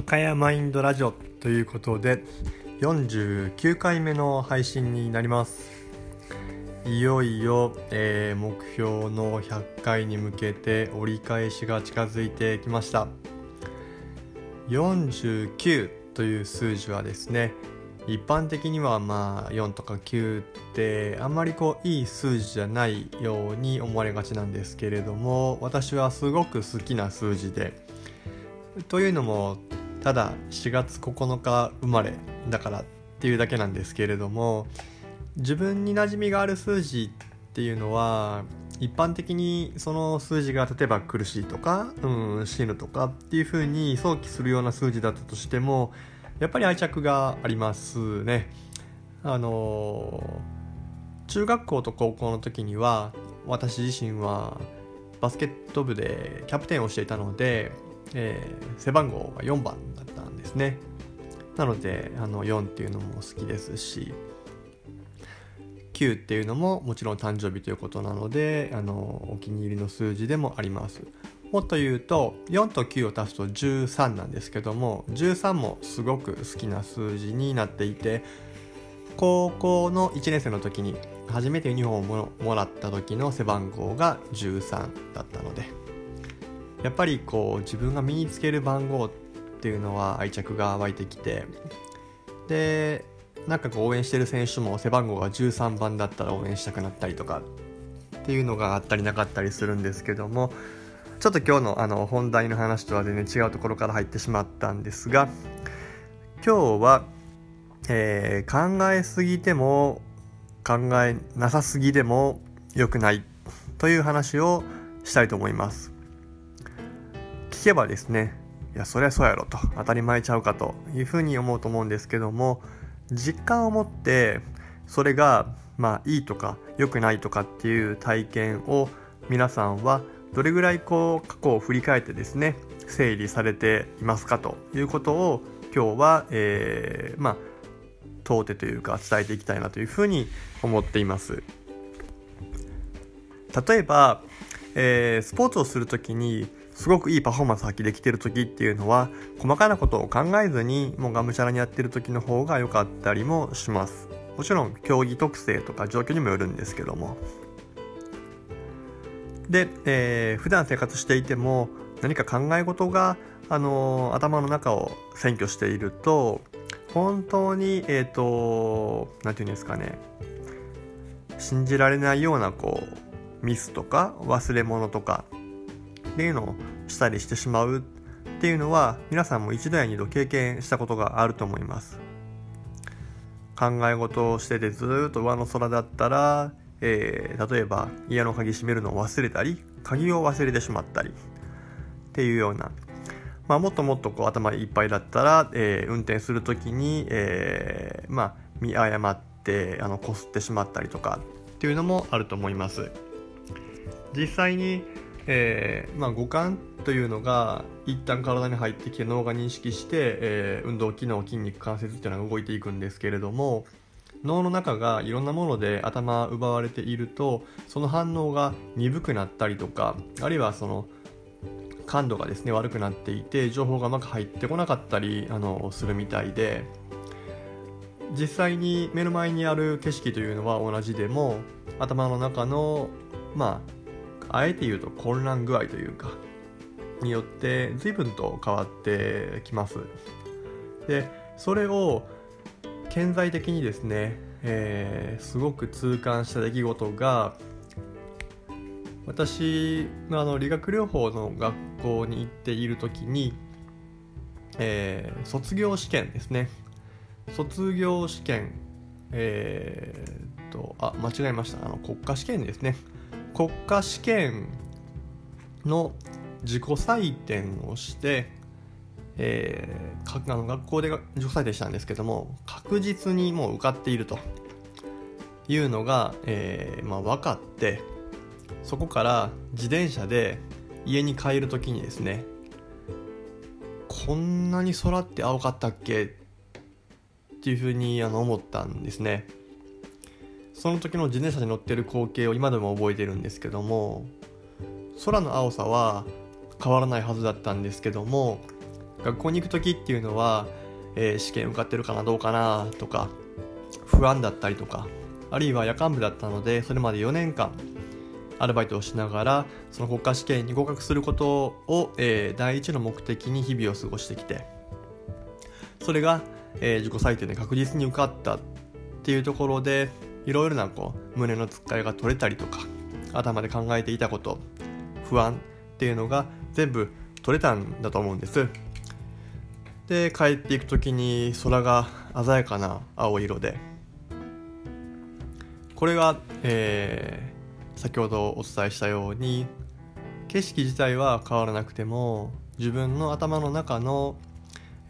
赤谷マインドラジオということで49回目の配信になります。いよいよ、えー、目標の100回に向けて折り返しが近づいてきました。49という数字はですね一般的にはまあ4とか9ってあんまりこういい数字じゃないように思われがちなんですけれども私はすごく好きな数字でというのもただ4月9日生まれだからっていうだけなんですけれども自分に馴染みがある数字っていうのは一般的にその数字が例えば苦しいとか、うん、死ぬとかっていうふうに想起するような数字だったとしてもやっぱり愛着がありますね。あの中学校と高校の時には私自身はバスケット部でキャプテンをしていたのでえー、背番号が4番ですね。なのであの4っていうのも好きですし9っていうのももちろん誕生日ということなのであのお気に入りの数字でもあります。もっと言うと4と9を足すと13なんですけども13もすごく好きな数字になっていて高校の1年生の時に初めてユニフォームをもらった時の背番号が13だったのでやっぱりこう自分が身につける番号ってていうのは愛着が湧いてきてでなんかこう応援してる選手も背番号が13番だったら応援したくなったりとかっていうのがあったりなかったりするんですけどもちょっと今日のあの本題の話とは全然違うところから入ってしまったんですが今日は、えー、考えすぎても考えなさすぎでも良くないという話をしたいと思います。聞けばですねいやそりゃそうやろと。当たり前ちゃうかというふうに思うと思うんですけども実感を持ってそれがまあいいとか良くないとかっていう体験を皆さんはどれぐらいこう過去を振り返ってですね整理されていますかということを今日は、えー、まあ問うてというか伝えていきたいなというふうに思っています。例えば、えー、スポーツをする時にすごくいいパフォーマンス発揮できてる時っていうのは細かなことを考えずにもうがむしゃらにやってる時の方が良かったりもします。もちろん競技特性とか状況にもよるんですけども。で、えー、普段生活していても何か考え事が、あのー、頭の中を占拠していると本当にえっ、ー、と何て言うんですかね。信じられないようなこうミスとか忘れ物とかっていうのをしたりしてしまうっていうのは皆さんも一度や二度経験したことがあると思います。考え事をしててずっと上の空だったら、えー、例えば家の鍵閉めるのを忘れたり鍵を忘れてしまったりっていうような、まあ、もっともっとこう頭いっぱいだったら、えー、運転する時に、えー、まあ、見誤ってあのこすってしまったりとかっていうのもあると思います。実際にえーまあ、五感というのが一旦体に入ってきて脳が認識して、えー、運動機能筋肉関節っていうのが動いていくんですけれども脳の中がいろんなもので頭奪われているとその反応が鈍くなったりとかあるいはその感度がですね悪くなっていて情報がうまく入ってこなかったりあのするみたいで実際に目の前にある景色というのは同じでも頭の中のまああえて言うと混乱具合というかによって随分と変わってきます。でそれを顕在的にですね、えー、すごく痛感した出来事が私があの理学療法の学校に行っている時に、えー、卒業試験ですね。卒業試験えー、っとあ間違えました。あの国家試験ですね。国家試験の自己採点をして、えー、あの学校で自己採点したんですけども確実にもう受かっているというのが、えーまあ、分かってそこから自転車で家に帰る時にですねこんなに空って青かったっけ？っていうふうにあの思ったんですね。その時の自転車に乗ってる光景を今でも覚えてるんですけども空の青さは変わらないはずだったんですけども学校に行く時っていうのは、えー、試験受かってるかなどうかなとか不安だったりとかあるいは夜間部だったのでそれまで4年間アルバイトをしながらその国家試験に合格することを、えー、第一の目的に日々を過ごしてきてそれが、えー、自己採点で確実に受かったっていうところでいろいろなこう胸のつっかえが取れたりとか頭で考えていたこと不安っていうのが全部取れたんだと思うんです。で帰っていく時に空が鮮やかな青色でこれが、えー、先ほどお伝えしたように景色自体は変わらなくても自分の頭の中の、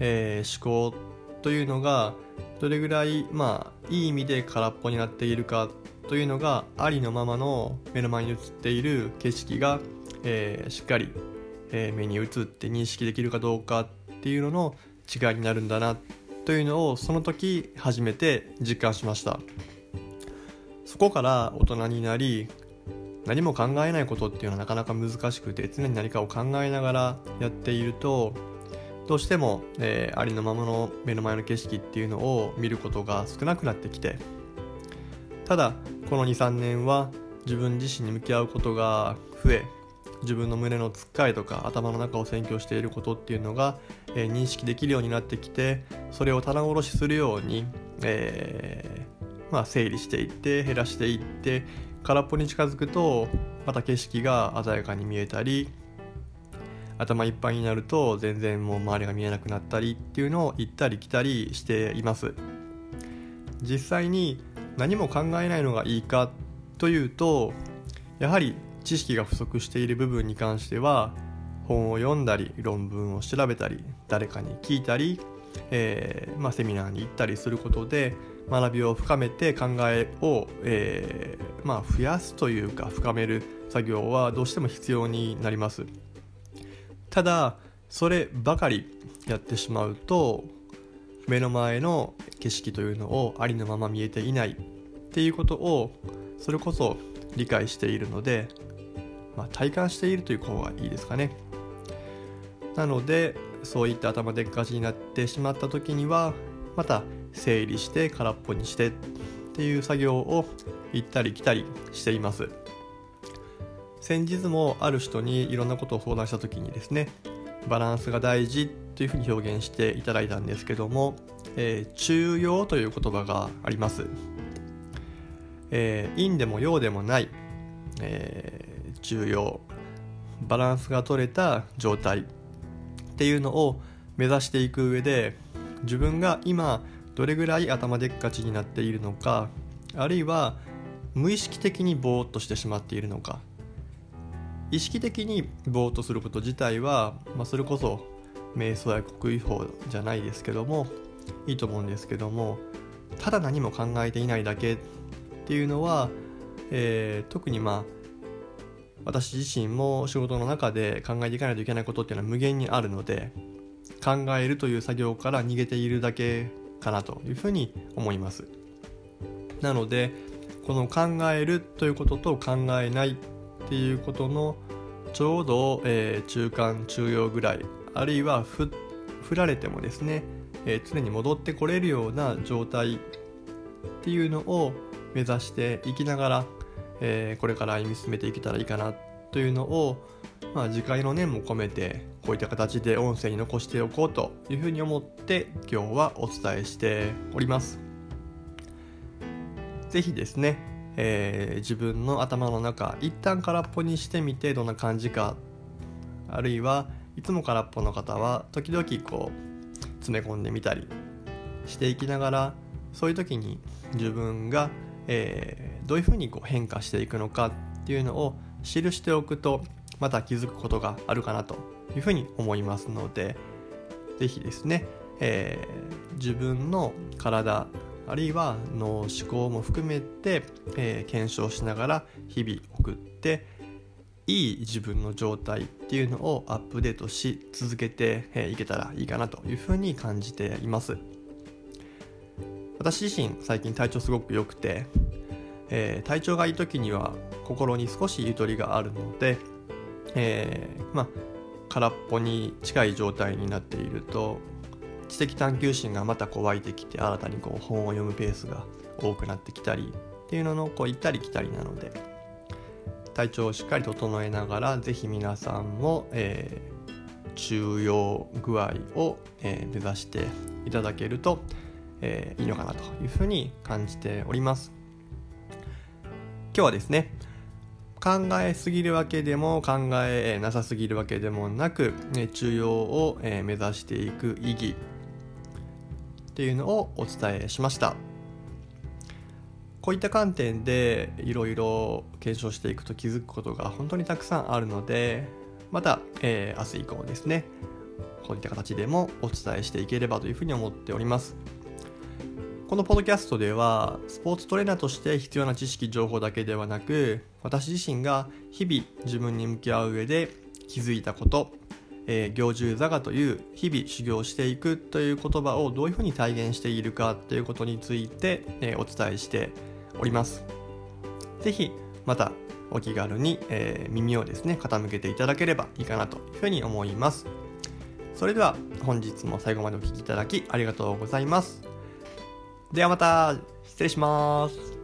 えー、思考というのがどれぐらいまあいい意味で空っぽになっているかというのがありのままの目の前に映っている景色が、えー、しっかり、えー、目に映って認識できるかどうかっていうのの違いになるんだなというのをその時初めて実感しました。そこから大人になり何も考えないことっていうのはなかなか難しくて常に何かを考えながらやっているとどうしても、えー、ありのままの目の前の景色っていうのを見ることが少なくなってきてただこの23年は自分自身に向き合うことが増え自分の胸のつっかえとか頭の中を占拠していることっていうのが、えー、認識できるようになってきてそれを棚卸しするように、えー、まあ、整理していって減らしていって空っぽに近づくとまた景色が鮮やかに見えたり頭いっぱいになると全然もう周りが見えなくなったりっていうのを行ったり来たりしています実際に何も考えないのがいいかというとやはり知識が不足している部分に関しては本を読んだり論文を調べたり誰かに聞いたり、えー、まあ、セミナーに行ったりすることで学びを深めて考えを、えー、まあ、増やすというか深める作業はどうしても必要になります。ただそればかりやってしまうと目の前の景色というのをありのまま見えていないっていうことをそれこそ理解しているので、まあ、体感しているという方がいいですかね。なのでそういった頭でっかちになってしまった時にはまた整理して空っぽにしてっていう作業を行ったり来たりしています。先日もある人にいろんなことを相談した時にですねバランスが大事というふうに表現していただいたんですけども、えー、中庸という言葉があります、えー、陰でも陽でもない、えー、中庸。バランスが取れた状態っていうのを目指していく上で自分が今どれぐらい頭でっかちになっているのかあるいは無意識的にぼーっとしてしまっているのか意識的にぼーっとすること自体は、まあ、それこそ瞑想や国威法じゃないですけどもいいと思うんですけどもただ何も考えていないだけっていうのは、えー、特にまあ私自身も仕事の中で考えていかないといけないことっていうのは無限にあるので考えるという作業から逃げているだけかなというふうに思います。なのでこの考えるということと考えないっていうことのちょうど、えー、中間中央ぐらいあるいは振られてもですね、えー、常に戻ってこれるような状態っていうのを目指していきながら、えー、これから歩み進めていけたらいいかなというのを、まあ、次回の念も込めてこういった形で音声に残しておこうというふうに思って今日はお伝えしております。ぜひですね、えー、自分の頭の中一旦空っぽにしてみてどんな感じかあるいはいつも空っぽの方は時々こう詰め込んでみたりしていきながらそういう時に自分が、えー、どういうふうにこう変化していくのかっていうのを記しておくとまた気づくことがあるかなというふうに思いますので是非ですね、えー、自分の体あるいは脳思考も含めて、えー、検証しながら日々送っていい自分の状態っていうのをアップデートし続けてい、えー、けたらいいかなというふうに感じています。私自身最近体調すごく良くて、えー、体調がいい時には心に少しゆとりがあるので、えー、まあ空っぽに近い状態になっていると知的探求心がまたこう湧いてきて新たにこう本を読むペースが多くなってきたりっていうののこう行ったり来たりなので体調をしっかり整えながら是非皆さんも、えー、中庸具合を、えー、目指していただけると、えー、いいのかなというふうに感じております。今日はですね考えすぎるわけでも考えなさすぎるわけでもなく、中庸を、目指していく意義っていうのをお伝えしました。こういった観点でいろいろ検証していくと気づくことが本当にたくさんあるのでまた、えー、明日以降ですねこういった形でもお伝えしていければというふうに思っております。このポッドキャストではスポーツトレーナーとして必要な知識情報だけではなく私自身が日々自分に向き合う上で気づいたこと、えー、行住座がという日々修行していくという言葉をどういうふうに体現しているかということについて、えー、お伝えしております。是非またお気軽に、えー、耳をですね傾けていただければいいかなというふうに思います。それでは本日も最後までお聴きいただきありがとうございます。ではまた失礼します。